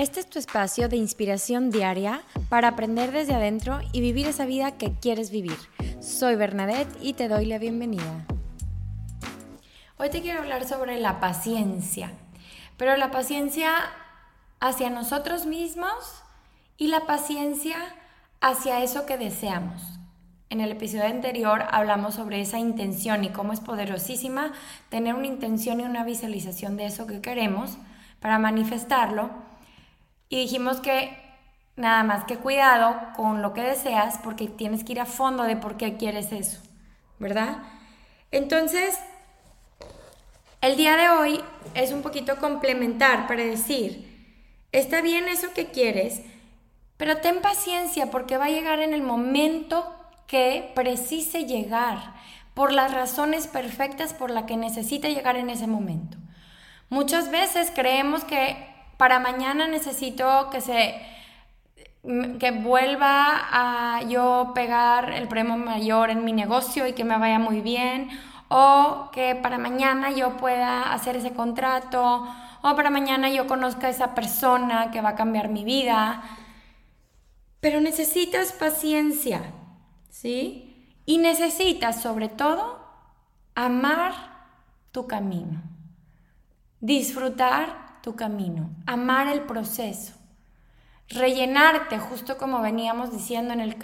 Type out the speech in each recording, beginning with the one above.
Este es tu espacio de inspiración diaria para aprender desde adentro y vivir esa vida que quieres vivir. Soy Bernadette y te doy la bienvenida. Hoy te quiero hablar sobre la paciencia, pero la paciencia hacia nosotros mismos y la paciencia hacia eso que deseamos. En el episodio anterior hablamos sobre esa intención y cómo es poderosísima tener una intención y una visualización de eso que queremos para manifestarlo y dijimos que nada más que cuidado con lo que deseas porque tienes que ir a fondo de por qué quieres eso, ¿verdad? Entonces, el día de hoy es un poquito complementar para decir, está bien eso que quieres, pero ten paciencia porque va a llegar en el momento que precise llegar, por las razones perfectas por las que necesita llegar en ese momento. Muchas veces creemos que para mañana necesito que se que vuelva a yo pegar el premio mayor en mi negocio y que me vaya muy bien o que para mañana yo pueda hacer ese contrato o para mañana yo conozca esa persona que va a cambiar mi vida. Pero necesitas paciencia, ¿sí? Y necesitas sobre todo amar tu camino, disfrutar tu camino, amar el proceso, rellenarte, justo como veníamos diciendo en el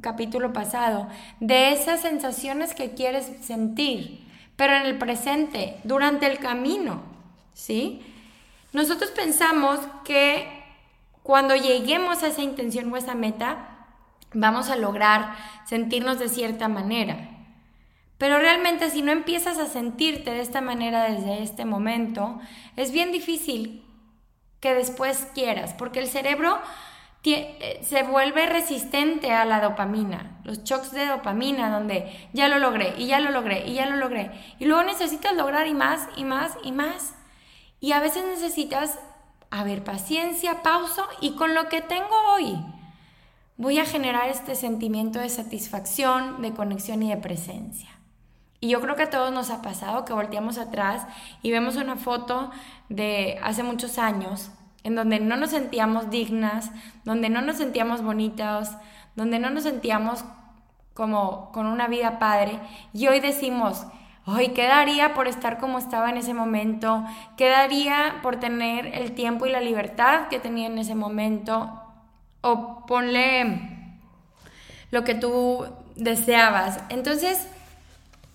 capítulo pasado, de esas sensaciones que quieres sentir, pero en el presente, durante el camino, ¿sí? Nosotros pensamos que cuando lleguemos a esa intención o esa meta, vamos a lograr sentirnos de cierta manera. Pero realmente si no empiezas a sentirte de esta manera desde este momento, es bien difícil que después quieras, porque el cerebro eh, se vuelve resistente a la dopamina, los shocks de dopamina, donde ya lo logré y ya lo logré y ya lo logré. Y luego necesitas lograr y más y más y más. Y a veces necesitas, a ver, paciencia, pausa y con lo que tengo hoy voy a generar este sentimiento de satisfacción, de conexión y de presencia. Y yo creo que a todos nos ha pasado que volteamos atrás y vemos una foto de hace muchos años en donde no nos sentíamos dignas, donde no nos sentíamos bonitas, donde no nos sentíamos como con una vida padre. Y hoy decimos, hoy ¿qué daría por estar como estaba en ese momento? ¿Qué daría por tener el tiempo y la libertad que tenía en ese momento? O ponle lo que tú deseabas. Entonces,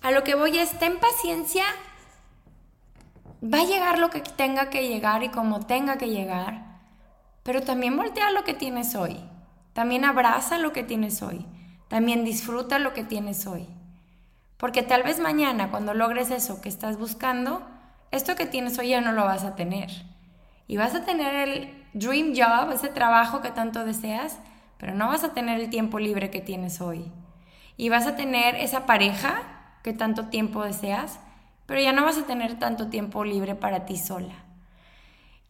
a lo que voy es, ten paciencia, va a llegar lo que tenga que llegar y como tenga que llegar, pero también voltea lo que tienes hoy, también abraza lo que tienes hoy, también disfruta lo que tienes hoy. Porque tal vez mañana cuando logres eso que estás buscando, esto que tienes hoy ya no lo vas a tener. Y vas a tener el dream job, ese trabajo que tanto deseas, pero no vas a tener el tiempo libre que tienes hoy. Y vas a tener esa pareja que tanto tiempo deseas, pero ya no vas a tener tanto tiempo libre para ti sola.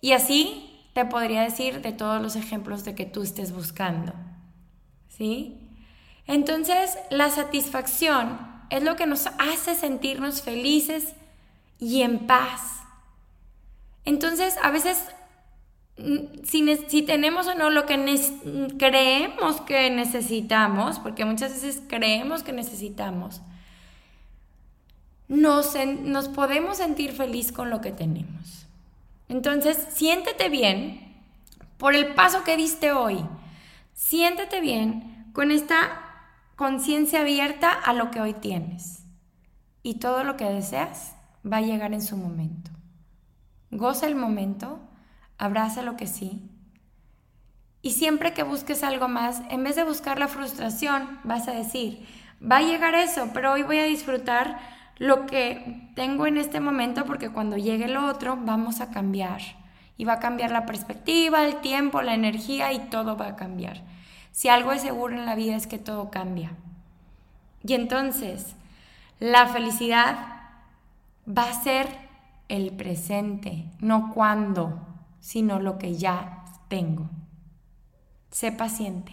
Y así te podría decir de todos los ejemplos de que tú estés buscando. ¿Sí? Entonces, la satisfacción es lo que nos hace sentirnos felices y en paz. Entonces, a veces, mm, si, si tenemos o no lo que creemos que necesitamos, porque muchas veces creemos que necesitamos, nos, podemos sentir feliz con lo que tenemos. Entonces, siéntete bien por el paso que diste hoy. Siéntete bien con esta conciencia abierta a lo que hoy tienes. Y todo lo que deseas va a llegar en su momento. Goza el momento, abraza lo que sí. Y siempre que busques algo más, en vez de buscar la frustración, vas a decir, va a llegar eso, pero hoy voy a disfrutar lo que tengo en este momento porque cuando llegue lo otro vamos a cambiar. Y va a cambiar la perspectiva, el tiempo, la energía y todo va a cambiar. Si algo es seguro en la vida es que todo cambia. Y entonces, la felicidad va a ser el presente, no cuando, sino lo que ya tengo. Sé paciente,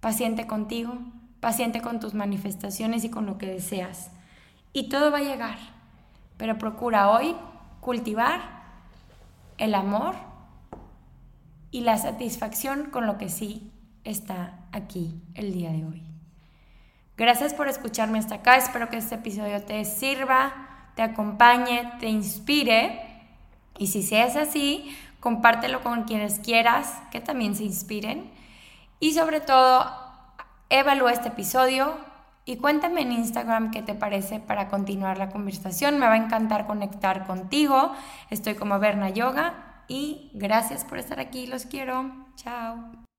paciente contigo, paciente con tus manifestaciones y con lo que deseas y todo va a llegar. Pero procura hoy cultivar el amor y la satisfacción con lo que sí está aquí el día de hoy. Gracias por escucharme hasta acá, espero que este episodio te sirva, te acompañe, te inspire y si es así, compártelo con quienes quieras que también se inspiren y sobre todo evalúa este episodio y cuéntame en Instagram qué te parece para continuar la conversación. Me va a encantar conectar contigo. Estoy como Berna Yoga y gracias por estar aquí. Los quiero. Chao.